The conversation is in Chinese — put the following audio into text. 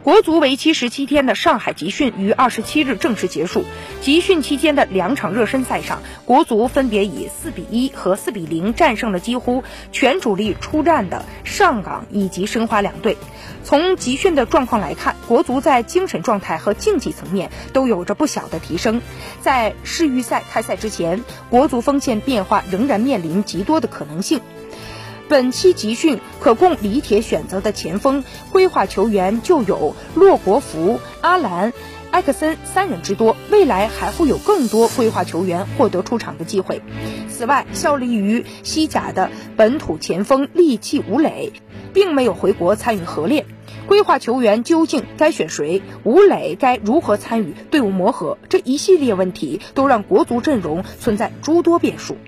国足为期十七天的上海集训于二十七日正式结束。集训期间的两场热身赛上，国足分别以四比一和四比零战胜了几乎全主力出战的上港以及申花两队。从集训的状况来看，国足在精神状态和竞技层面都有着不小的提升。在世预赛开赛之前，国足锋线变化仍然面临极多的可能性。本期集训可供李铁选择的前锋规划球员就有洛国福、阿兰、埃克森三人之多，未来还会有更多规划球员获得出场的机会。此外，效力于西甲的本土前锋利器吴磊，并没有回国参与合练。规划球员究竟该选谁？吴磊该如何参与队伍磨合？这一系列问题都让国足阵容存在诸多变数。